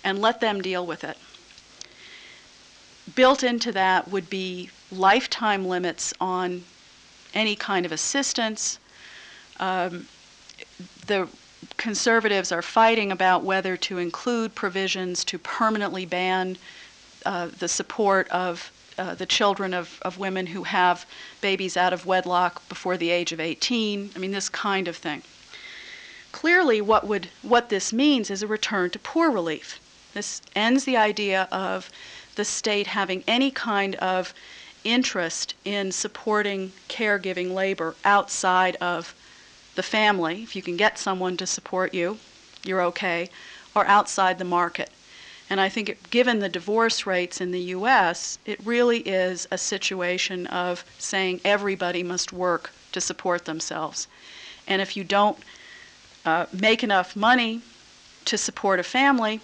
and let them deal with it. Built into that would be lifetime limits on any kind of assistance. Um, the conservatives are fighting about whether to include provisions to permanently ban uh, the support of uh, the children of, of women who have babies out of wedlock before the age of 18. I mean, this kind of thing. Clearly, what, would, what this means is a return to poor relief. This ends the idea of the state having any kind of interest in supporting caregiving labor outside of the family. If you can get someone to support you, you're okay, or outside the market. And I think, it, given the divorce rates in the U.S., it really is a situation of saying everybody must work to support themselves. And if you don't uh, make enough money to support a family,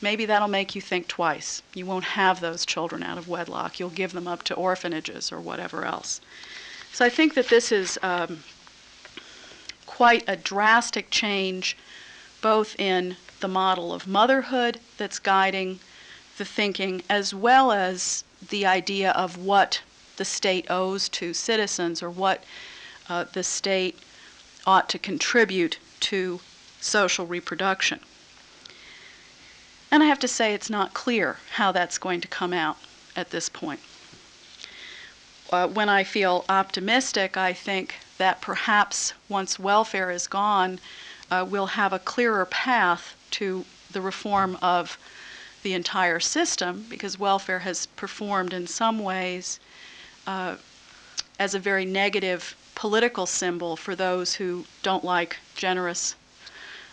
maybe that'll make you think twice. You won't have those children out of wedlock. You'll give them up to orphanages or whatever else. So I think that this is um, quite a drastic change, both in the model of motherhood that's guiding the thinking, as well as the idea of what the state owes to citizens or what uh, the state ought to contribute to social reproduction. And I have to say, it's not clear how that's going to come out at this point. Uh, when I feel optimistic, I think that perhaps once welfare is gone, uh, we'll have a clearer path to the reform of the entire system because welfare has performed in some ways uh, as a very negative political symbol for those who don't like generous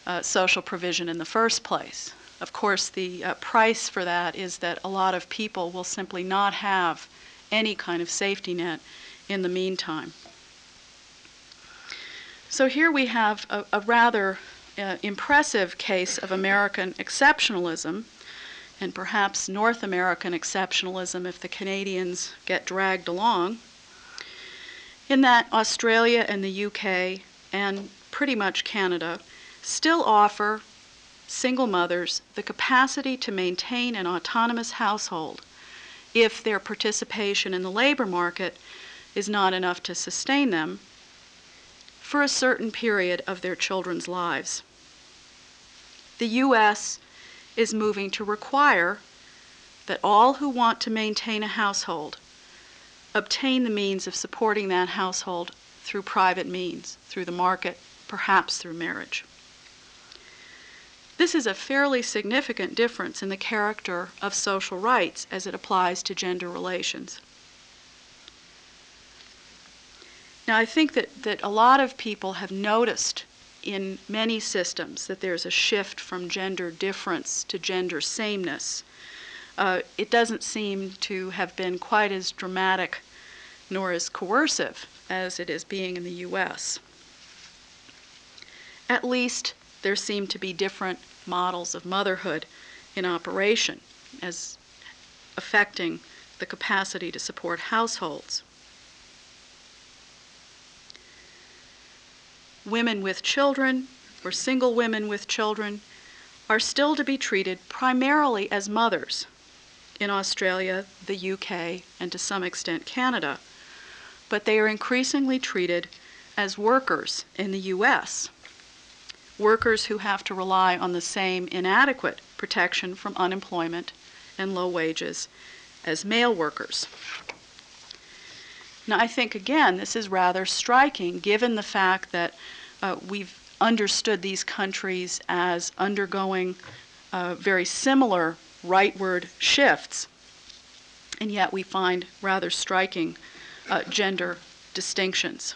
uh, social provision in the first place. Of course, the uh, price for that is that a lot of people will simply not have any kind of safety net in the meantime. So here we have a, a rather uh, impressive case of American exceptionalism and perhaps North American exceptionalism if the Canadians get dragged along, in that Australia and the UK and pretty much Canada still offer single mothers the capacity to maintain an autonomous household if their participation in the labor market is not enough to sustain them for a certain period of their children's lives. The U.S. is moving to require that all who want to maintain a household obtain the means of supporting that household through private means, through the market, perhaps through marriage. This is a fairly significant difference in the character of social rights as it applies to gender relations. Now, I think that, that a lot of people have noticed in many systems that there's a shift from gender difference to gender sameness. Uh, it doesn't seem to have been quite as dramatic nor as coercive as it is being in the U.S. At least there seem to be different models of motherhood in operation as affecting the capacity to support households. Women with children or single women with children are still to be treated primarily as mothers in Australia, the UK, and to some extent Canada, but they are increasingly treated as workers in the US workers who have to rely on the same inadequate protection from unemployment and low wages as male workers. Now, I think again, this is rather striking given the fact that uh, we've understood these countries as undergoing uh, very similar rightward shifts, and yet we find rather striking uh, gender distinctions.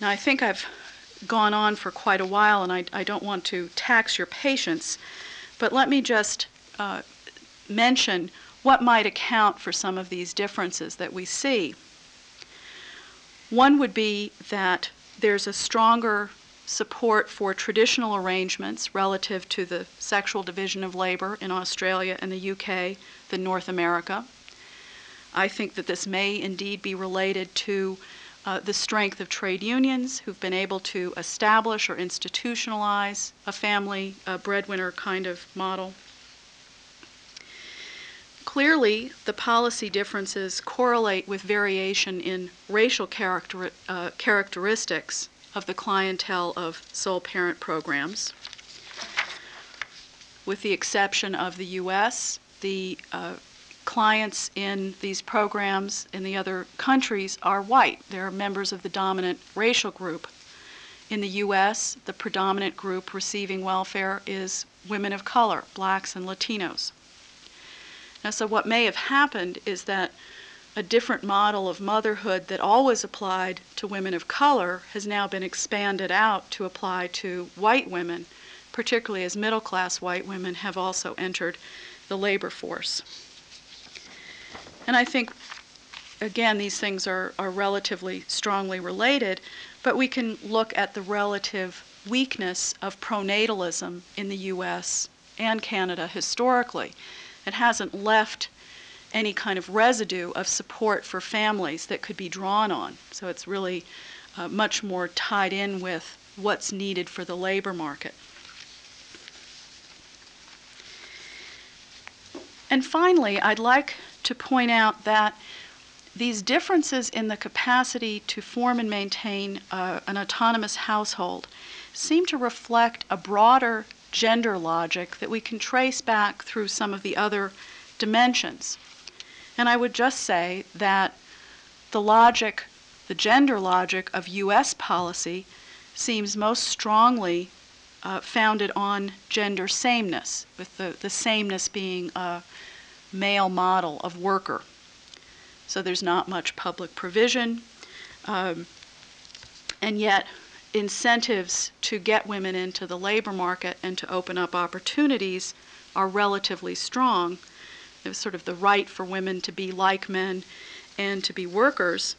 Now, I think I've gone on for quite a while, and I, I don't want to tax your patience, but let me just uh, mention what might account for some of these differences that we see. One would be that there's a stronger support for traditional arrangements relative to the sexual division of labor in Australia and the UK than North America. I think that this may indeed be related to uh, the strength of trade unions who've been able to establish or institutionalize a family a breadwinner kind of model. Clearly, the policy differences correlate with variation in racial character, uh, characteristics of the clientele of sole parent programs. With the exception of the U.S., the uh, clients in these programs in the other countries are white. They're members of the dominant racial group. In the U.S., the predominant group receiving welfare is women of color, blacks and Latinos. Now, so what may have happened is that a different model of motherhood that always applied to women of color has now been expanded out to apply to white women, particularly as middle class white women have also entered the labor force. And I think, again, these things are, are relatively strongly related, but we can look at the relative weakness of pronatalism in the US and Canada historically. It hasn't left any kind of residue of support for families that could be drawn on. So it's really uh, much more tied in with what's needed for the labor market. And finally, I'd like to point out that these differences in the capacity to form and maintain uh, an autonomous household seem to reflect a broader gender logic that we can trace back through some of the other dimensions. And I would just say that the logic, the gender logic of U.S. policy seems most strongly uh, founded on gender sameness, with the, the sameness being a male model of worker. So there's not much public provision, um, and yet incentives to get women into the labor market and to open up opportunities are relatively strong. There's sort of the right for women to be like men and to be workers.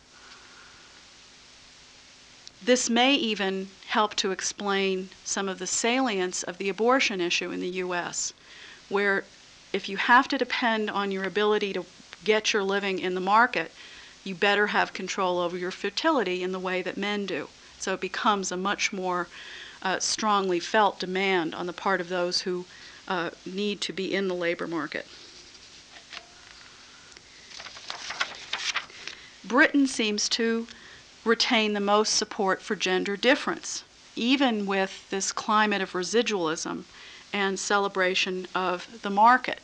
This may even help to explain some of the salience of the abortion issue in the U.S., where if you have to depend on your ability to get your living in the market, you better have control over your fertility in the way that men do. So it becomes a much more uh, strongly felt demand on the part of those who uh, need to be in the labor market. Britain seems to retain the most support for gender difference, even with this climate of residualism and celebration of the market.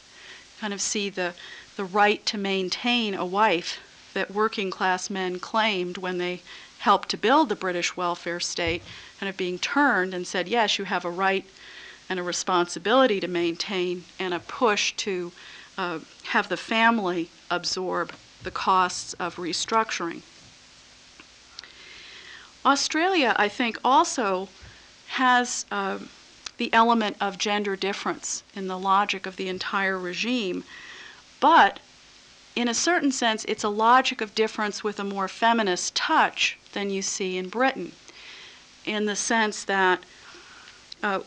Kind of see the, the right to maintain a wife that working class men claimed when they helped to build the British welfare state, kind of being turned and said, yes, you have a right and a responsibility to maintain, and a push to uh, have the family absorb the costs of restructuring. Australia, I think, also has uh, the element of gender difference in the logic of the entire regime, but in a certain sense, it's a logic of difference with a more feminist touch than you see in Britain, in the sense that uh,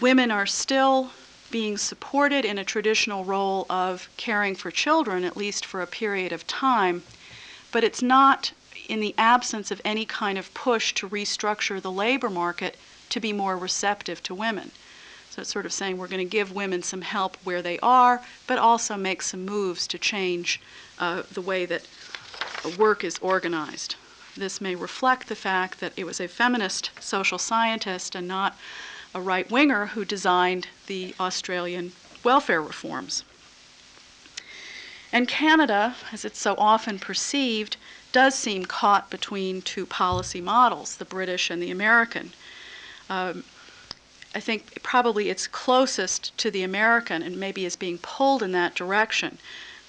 women are still being supported in a traditional role of caring for children, at least for a period of time, but it's not in the absence of any kind of push to restructure the labor market to be more receptive to women. So it's sort of saying we're going to give women some help where they are, but also make some moves to change uh, the way that work is organized. This may reflect the fact that it was a feminist social scientist and not a right winger who designed the Australian welfare reforms. And Canada, as it's so often perceived, does seem caught between two policy models, the British and the American. Um, I think probably it's closest to the American and maybe is being pulled in that direction,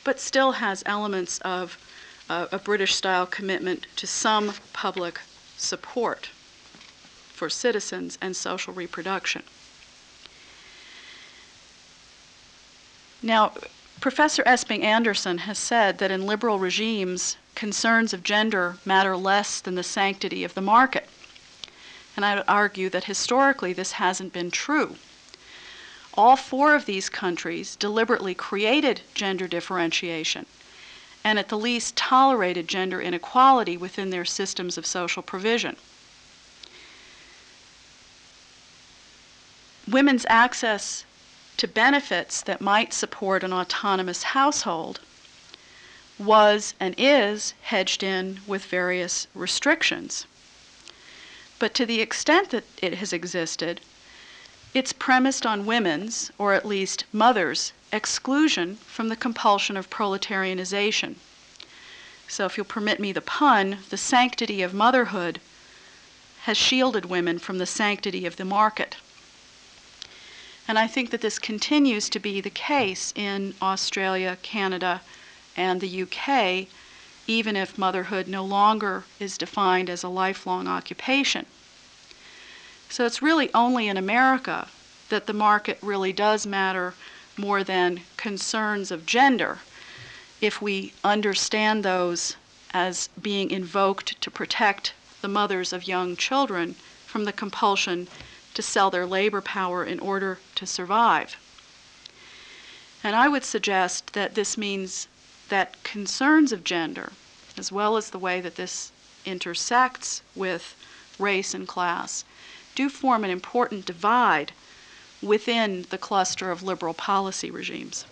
but still has elements of uh, a British style commitment to some public support for citizens and social reproduction. Now, Professor Esping-Andersen has said that in liberal regimes, concerns of gender matter less than the sanctity of the market. And I would argue that historically this hasn't been true. All four of these countries deliberately created gender differentiation and at the least tolerated gender inequality within their systems of social provision. Women's access to benefits that might support an autonomous household was and is hedged in with various restrictions. But to the extent that it has existed, it's premised on women's, or at least mothers', exclusion from the compulsion of proletarianization. So, if you'll permit me the pun, the sanctity of motherhood has shielded women from the sanctity of the market. And I think that this continues to be the case in Australia, Canada, and the UK even if motherhood no longer is defined as a lifelong occupation. So it's really only in America that the market really does matter more than concerns of gender if we understand those as being invoked to protect the mothers of young children from the compulsion to sell their labor power in order to survive. And I would suggest that this means that concerns of gender, as well as the way that this intersects with race and class, do form an important divide within the cluster of liberal policy regimes.